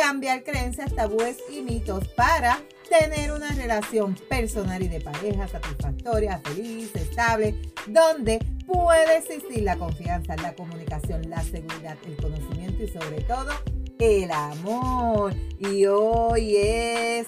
cambiar creencias, tabúes y mitos para tener una relación personal y de pareja satisfactoria, feliz, estable, donde puede existir la confianza, la comunicación, la seguridad, el conocimiento y sobre todo el amor. Y hoy es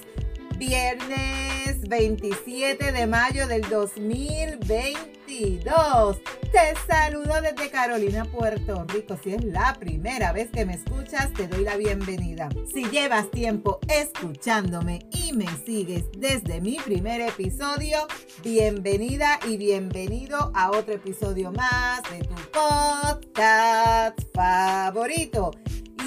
viernes 27 de mayo del 2022. Te saludo desde Carolina, Puerto Rico. Si es la primera vez que me escuchas, te doy la bienvenida. Si llevas tiempo escuchándome y me sigues desde mi primer episodio, bienvenida y bienvenido a otro episodio más de tu podcast favorito.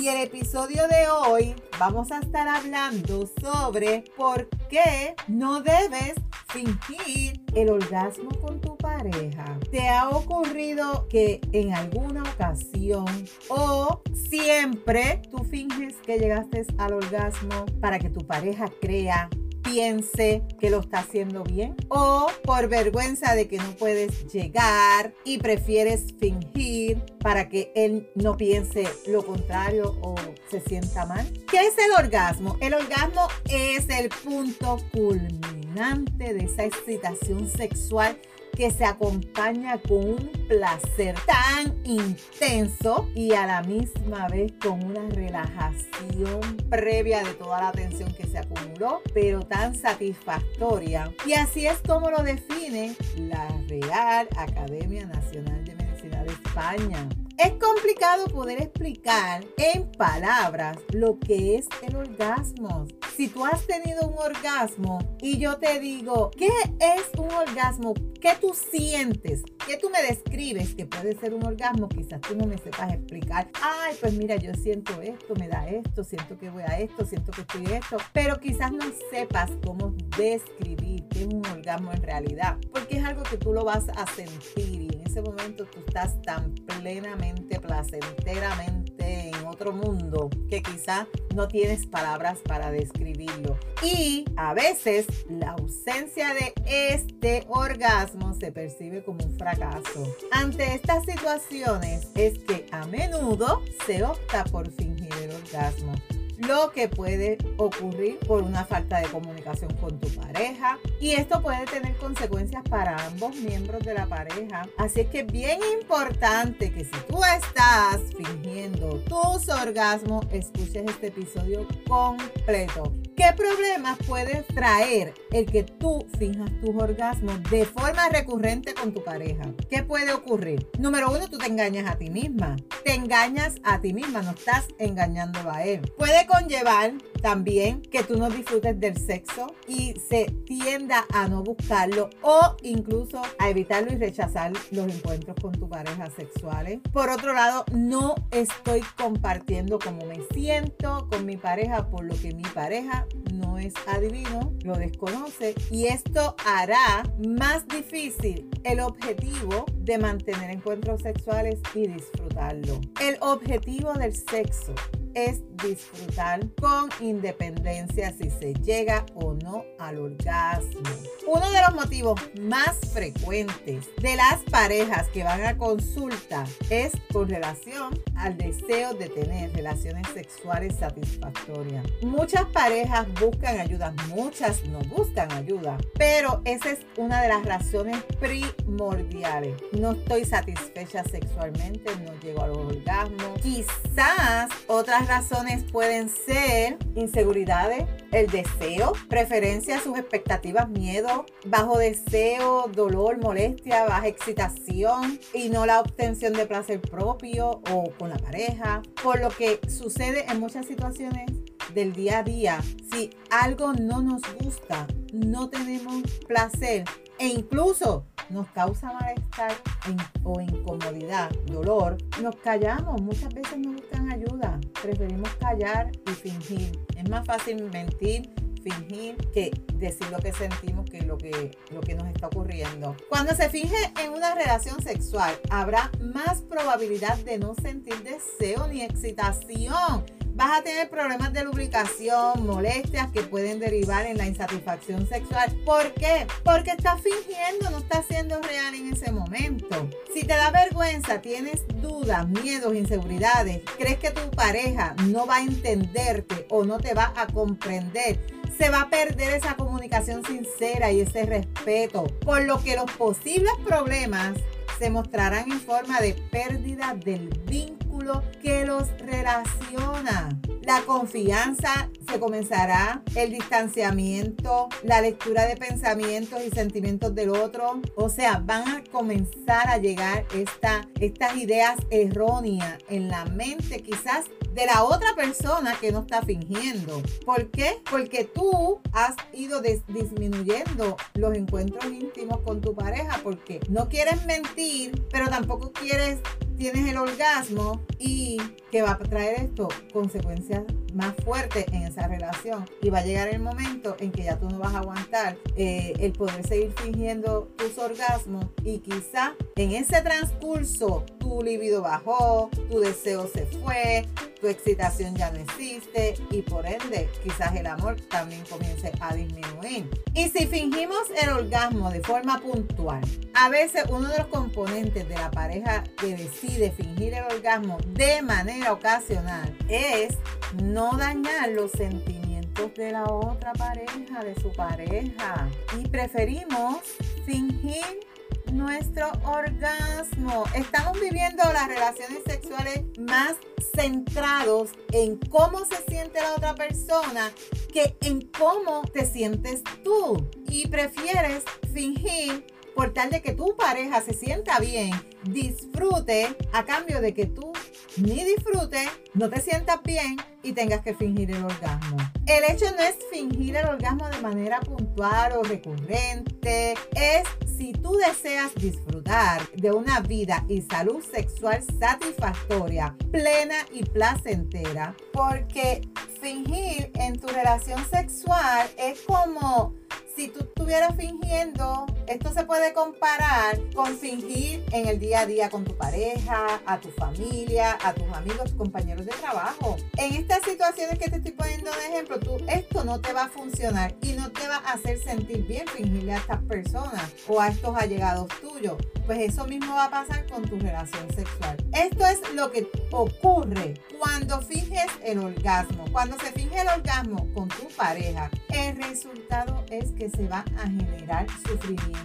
Y el episodio de hoy vamos a estar hablando sobre por qué no debes fingir el orgasmo con tu pareja. ¿Te ha ocurrido que en alguna ocasión o siempre tú finges que llegaste al orgasmo para que tu pareja crea piense que lo está haciendo bien o por vergüenza de que no puedes llegar y prefieres fingir para que él no piense lo contrario o se sienta mal. ¿Qué es el orgasmo? El orgasmo es el punto culminante de esa excitación sexual que se acompaña con un placer tan intenso y a la misma vez con una relajación previa de toda la tensión que se acumuló, pero tan satisfactoria. Y así es como lo define la Real Academia Nacional de Medicina de España. Es complicado poder explicar en palabras lo que es el orgasmo. Si tú has tenido un orgasmo y yo te digo, ¿qué es un orgasmo? ¿Qué tú sientes? ¿Qué tú me describes que puede ser un orgasmo? Quizás tú no me sepas explicar. Ay, pues mira, yo siento esto, me da esto, siento que voy a esto, siento que estoy esto. Pero quizás no sepas cómo describir qué es un orgasmo en realidad. Porque es algo que tú lo vas a sentir ese momento tú estás tan plenamente, placenteramente en otro mundo que quizás no tienes palabras para describirlo. Y a veces la ausencia de este orgasmo se percibe como un fracaso. Ante estas situaciones es que a menudo se opta por fingir el orgasmo lo que puede ocurrir por una falta de comunicación con tu pareja y esto puede tener consecuencias para ambos miembros de la pareja. Así es que es bien importante que si tú estás fingiendo tus orgasmos, escuches este episodio completo. ¿Qué problemas puede traer el que tú finjas tus orgasmos de forma recurrente con tu pareja? ¿Qué puede ocurrir? Número uno, tú te engañas a ti misma. Te engañas a ti misma, no estás engañando a él. Puede conllevar también que tú no disfrutes del sexo y se tienda a no buscarlo o incluso a evitarlo y rechazar los encuentros con tu pareja sexuales. Por otro lado, no estoy compartiendo cómo me siento con mi pareja por lo que mi pareja es adivino, lo desconoce y esto hará más difícil el objetivo de mantener encuentros sexuales y disfrutarlo. El objetivo del sexo es disfrutar con independencia si se llega o no al orgasmo. Uno de los motivos más frecuentes de las parejas que van a consulta es con relación al deseo de tener relaciones sexuales satisfactorias. Muchas parejas buscan ayuda, muchas no buscan ayuda, pero esa es una de las razones primordiales. No estoy satisfecha sexualmente, no llego al orgasmo. Quizás otras razones pueden ser inseguridades, el deseo, preferencia, sus expectativas, miedo, bajo deseo, dolor, molestia, baja excitación y no la obtención de placer propio o con la pareja. Por lo que sucede en muchas situaciones del día a día, si algo no nos gusta, no tenemos placer e incluso nos causa malestar o incomodidad, dolor, nos callamos. Muchas veces no buscan ayuda. Preferimos callar y fingir. Es más fácil mentir fingir que decir lo que sentimos que lo que, lo que nos está ocurriendo. Cuando se finge en una relación sexual, habrá más probabilidad de no sentir deseo ni excitación vas a tener problemas de lubricación, molestias que pueden derivar en la insatisfacción sexual. ¿Por qué? Porque estás fingiendo, no estás siendo real en ese momento. Si te da vergüenza, tienes dudas, miedos, inseguridades, crees que tu pareja no va a entenderte o no te va a comprender, se va a perder esa comunicación sincera y ese respeto, por lo que los posibles problemas se mostrarán en forma de pérdida del vínculo que los relaciona. La confianza se comenzará, el distanciamiento, la lectura de pensamientos y sentimientos del otro. O sea, van a comenzar a llegar estas ideas erróneas en la mente quizás de la otra persona que no está fingiendo. ¿Por qué? Porque tú has ido disminuyendo los encuentros íntimos con tu pareja porque no quieres mentir, pero tampoco quieres tienes el orgasmo y que va a traer esto consecuencias más fuertes en esa relación. Y va a llegar el momento en que ya tú no vas a aguantar eh, el poder seguir fingiendo tus orgasmos y quizá en ese transcurso tu libido bajó, tu deseo se fue, tu excitación ya no existe y por ende quizás el amor también comience a disminuir. Y si fingimos el orgasmo de forma puntual, a veces uno de los componentes de la pareja que decide fingir el orgasmo de manera ocasional es no dañar los sentimientos de la otra pareja, de su pareja. Y preferimos fingir nuestro orgasmo. Estamos viviendo las relaciones sexuales más centrados en cómo se siente la otra persona que en cómo te sientes tú. Y prefieres fingir por tal de que tu pareja se sienta bien, disfrute a cambio de que tú ni disfrutes, no te sientas bien y tengas que fingir el orgasmo. El hecho no es fingir el orgasmo de manera puntual o recurrente, es si tú deseas disfrutar de una vida y salud sexual satisfactoria, plena y placentera, porque fingir en tu relación sexual es como si tú estuvieras fingiendo, esto se puede comparar con fingir en el día a día con tu pareja, a tu familia, a tus amigos, compañeros de trabajo. En estas situaciones que te estoy poniendo de ejemplo, tú, esto no te va a funcionar y no te va a hacer sentir bien fingirle a estas personas o a estos allegados tuyos. Pues eso mismo va a pasar con tu relación sexual. Esto es lo que ocurre cuando finges el orgasmo. Cuando se finge el orgasmo con tu pareja, el resultado es que se va a generar sufrimiento,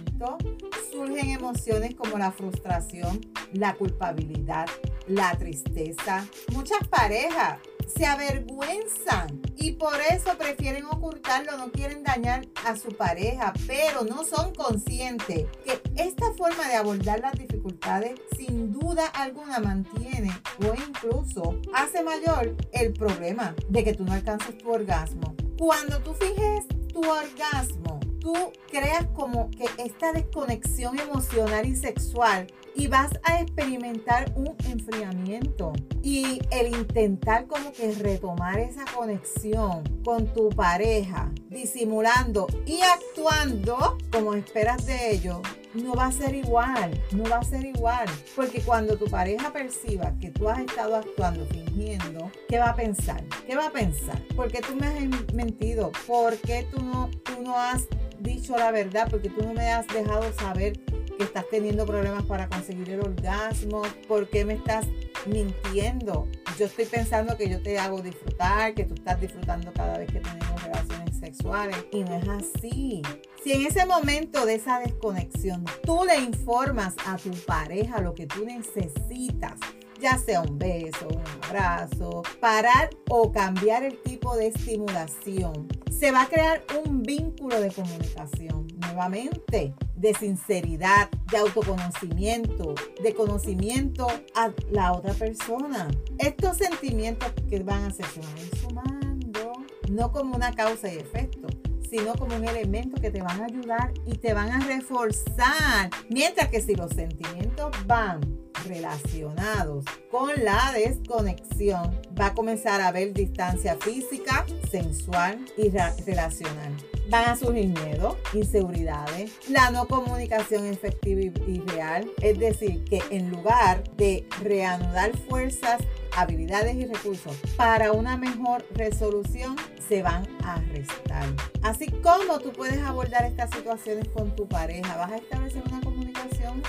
surgen emociones como la frustración, la culpabilidad, la tristeza. Muchas parejas se avergüenzan y por eso prefieren ocultarlo, no quieren dañar a su pareja, pero no son conscientes que esta forma de abordar las dificultades sin duda alguna mantiene o incluso hace mayor el problema de que tú no alcances tu orgasmo. Cuando tú finges tu orgasmo, tú creas como que esta desconexión emocional y sexual y vas a experimentar un enfriamiento y el intentar como que retomar esa conexión con tu pareja, disimulando y actuando como esperas de ellos, no va a ser igual, no va a ser igual, porque cuando tu pareja perciba que tú has estado actuando fingiendo, ¿qué va a pensar? ¿Qué va a pensar? ¿Por qué tú me has mentido? ¿Por qué tú no, tú no has dicho la verdad? Porque tú no me has dejado saber que estás teniendo problemas para conseguir el orgasmo, por qué me estás mintiendo. Yo estoy pensando que yo te hago disfrutar, que tú estás disfrutando cada vez que tenemos relaciones sexuales y no es así. Si en ese momento de esa desconexión tú le informas a tu pareja lo que tú necesitas, ya sea un beso, un abrazo, parar o cambiar el tipo de estimulación Se va a crear un vínculo de comunicación nuevamente de sinceridad, de autoconocimiento, de conocimiento a la otra persona. Estos sentimientos que van a ser se van sumando, no como una causa y efecto, sino como un elemento que te van a ayudar y te van a reforzar. Mientras que si los sentimientos van relacionados con la desconexión, va a comenzar a haber distancia física, sensual y relacional van a surgir miedo, inseguridades, la no comunicación efectiva y real. Es decir, que en lugar de reanudar fuerzas, habilidades y recursos para una mejor resolución, se van a restar. Así como tú puedes abordar estas situaciones con tu pareja, vas a establecer una comunicación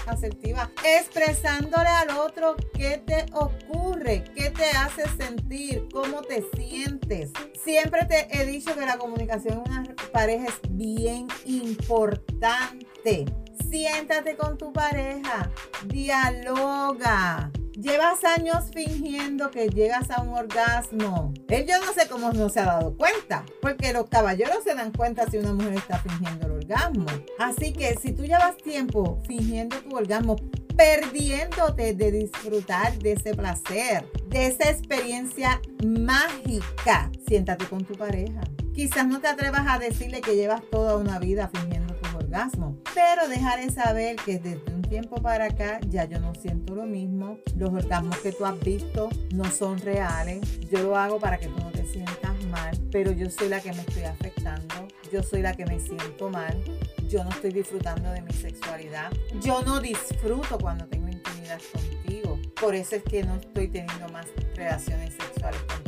asertiva, expresándole al otro qué te ocurre, qué te hace sentir, cómo te sientes. Siempre te he dicho que la comunicación en una pareja es bien importante. Siéntate con tu pareja, dialoga. Llevas años fingiendo que llegas a un orgasmo. Él yo no sé cómo no se ha dado cuenta, porque los caballeros se dan cuenta si una mujer está fingiendo orgasmo. Así que si tú llevas tiempo fingiendo tu orgasmo, perdiéndote de disfrutar de ese placer, de esa experiencia mágica, siéntate con tu pareja. Quizás no te atrevas a decirle que llevas toda una vida fingiendo tu orgasmo, pero dejaré saber que desde un tiempo para acá ya yo no siento lo mismo. Los orgasmos que tú has visto no son reales. Yo lo hago para que tú no te sientas mal, pero yo soy la que me estoy afectando. Yo soy la que me siento mal. Yo no estoy disfrutando de mi sexualidad. Yo no disfruto cuando tengo intimidad contigo. Por eso es que no estoy teniendo más relaciones sexuales contigo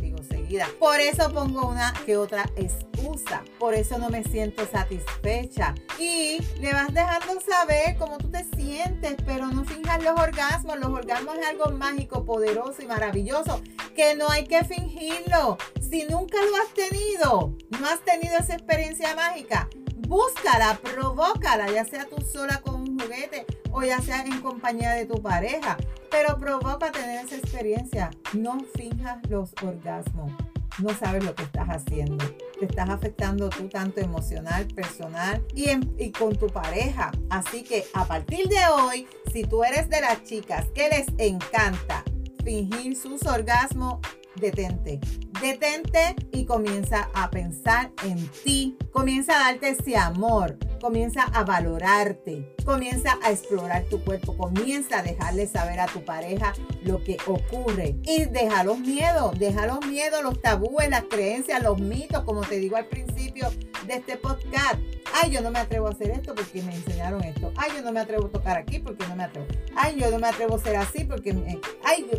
por eso pongo una que otra excusa. Por eso no me siento satisfecha. Y le vas dejando saber cómo tú te sientes, pero no finjas los orgasmos. Los orgasmos es algo mágico, poderoso y maravilloso que no hay que fingirlo. Si nunca lo has tenido, no has tenido esa experiencia mágica, búscala, provócala, ya sea tú sola con un juguete o ya sea en compañía de tu pareja. Pero provoca tener esa experiencia. No finjas los orgasmos. No sabes lo que estás haciendo. Te estás afectando tú tanto emocional, personal y, y con tu pareja. Así que a partir de hoy, si tú eres de las chicas que les encanta fingir sus orgasmos, detente. Detente y comienza a pensar en ti. Comienza a darte ese amor. Comienza a valorarte. Comienza a explorar tu cuerpo. Comienza a dejarle saber a tu pareja lo que ocurre. Y deja los miedos. Deja los miedos, los tabúes, las creencias, los mitos, como te digo al principio de este podcast. Ay, yo no me atrevo a hacer esto porque me enseñaron esto. Ay, yo no me atrevo a tocar aquí porque no me atrevo. Ay, yo no me atrevo a ser así porque... Me... Ay, yo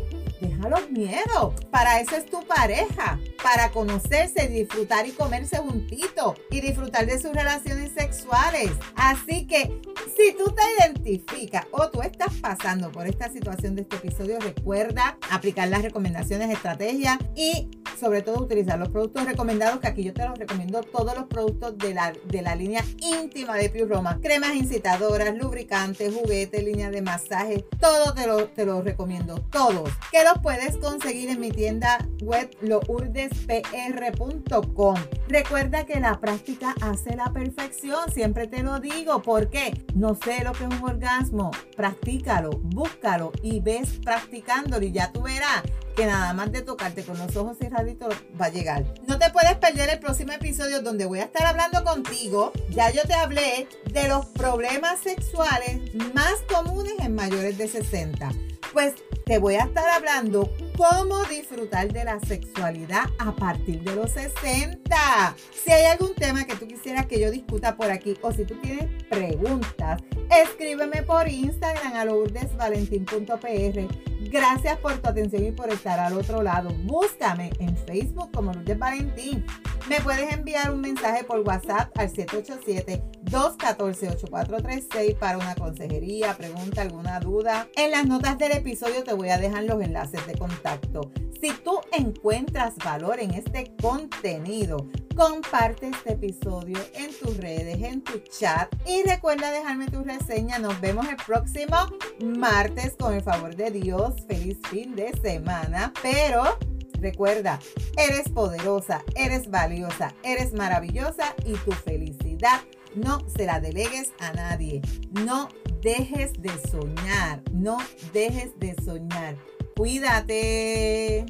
deja los miedos. Para eso es tu pareja, para conocerse, disfrutar y comerse juntito y disfrutar de sus relaciones sexuales. Así que si tú te identificas o tú estás pasando por esta situación de este episodio, recuerda aplicar las recomendaciones, estrategias y sobre todo utilizar los productos recomendados, que aquí yo te los recomiendo todos los productos de la, de la línea íntima de Pure Roma. Cremas incitadoras, lubricantes, juguetes, línea de masaje, todo te lo, te lo recomiendo, todos. Que los puedes conseguir en mi tienda web lourdespr.com. Recuerda que la práctica hace la perfección, siempre te lo digo. ¿Por qué? No sé lo que es un orgasmo. Practícalo, búscalo y ves practicándolo y ya tú verás que nada más de tocarte con los ojos cerraditos va a llegar. No te puedes perder el próximo episodio donde voy a estar hablando contigo. Ya yo te hablé de los problemas sexuales más comunes en mayores de 60. Pues te voy a estar hablando cómo disfrutar de la sexualidad a partir de los 60. Si hay algún tema que tú quisieras que yo discuta por aquí o si tú tienes preguntas, escríbeme por Instagram a lourdesvalentín.pr Gracias por tu atención y por estar al otro lado. Búscame en Facebook como Lourdes Valentín. Me puedes enviar un mensaje por WhatsApp al 787-214-8436 para una consejería, pregunta, alguna duda. En las notas del episodio te voy a dejar los enlaces de contacto. Si tú encuentras valor en este contenido, comparte este episodio en tus redes, en tu chat y recuerda dejarme tu reseña. Nos vemos el próximo martes con el favor de Dios. Feliz fin de semana. Pero Recuerda, eres poderosa, eres valiosa, eres maravillosa y tu felicidad no se la delegues a nadie. No dejes de soñar, no dejes de soñar. Cuídate.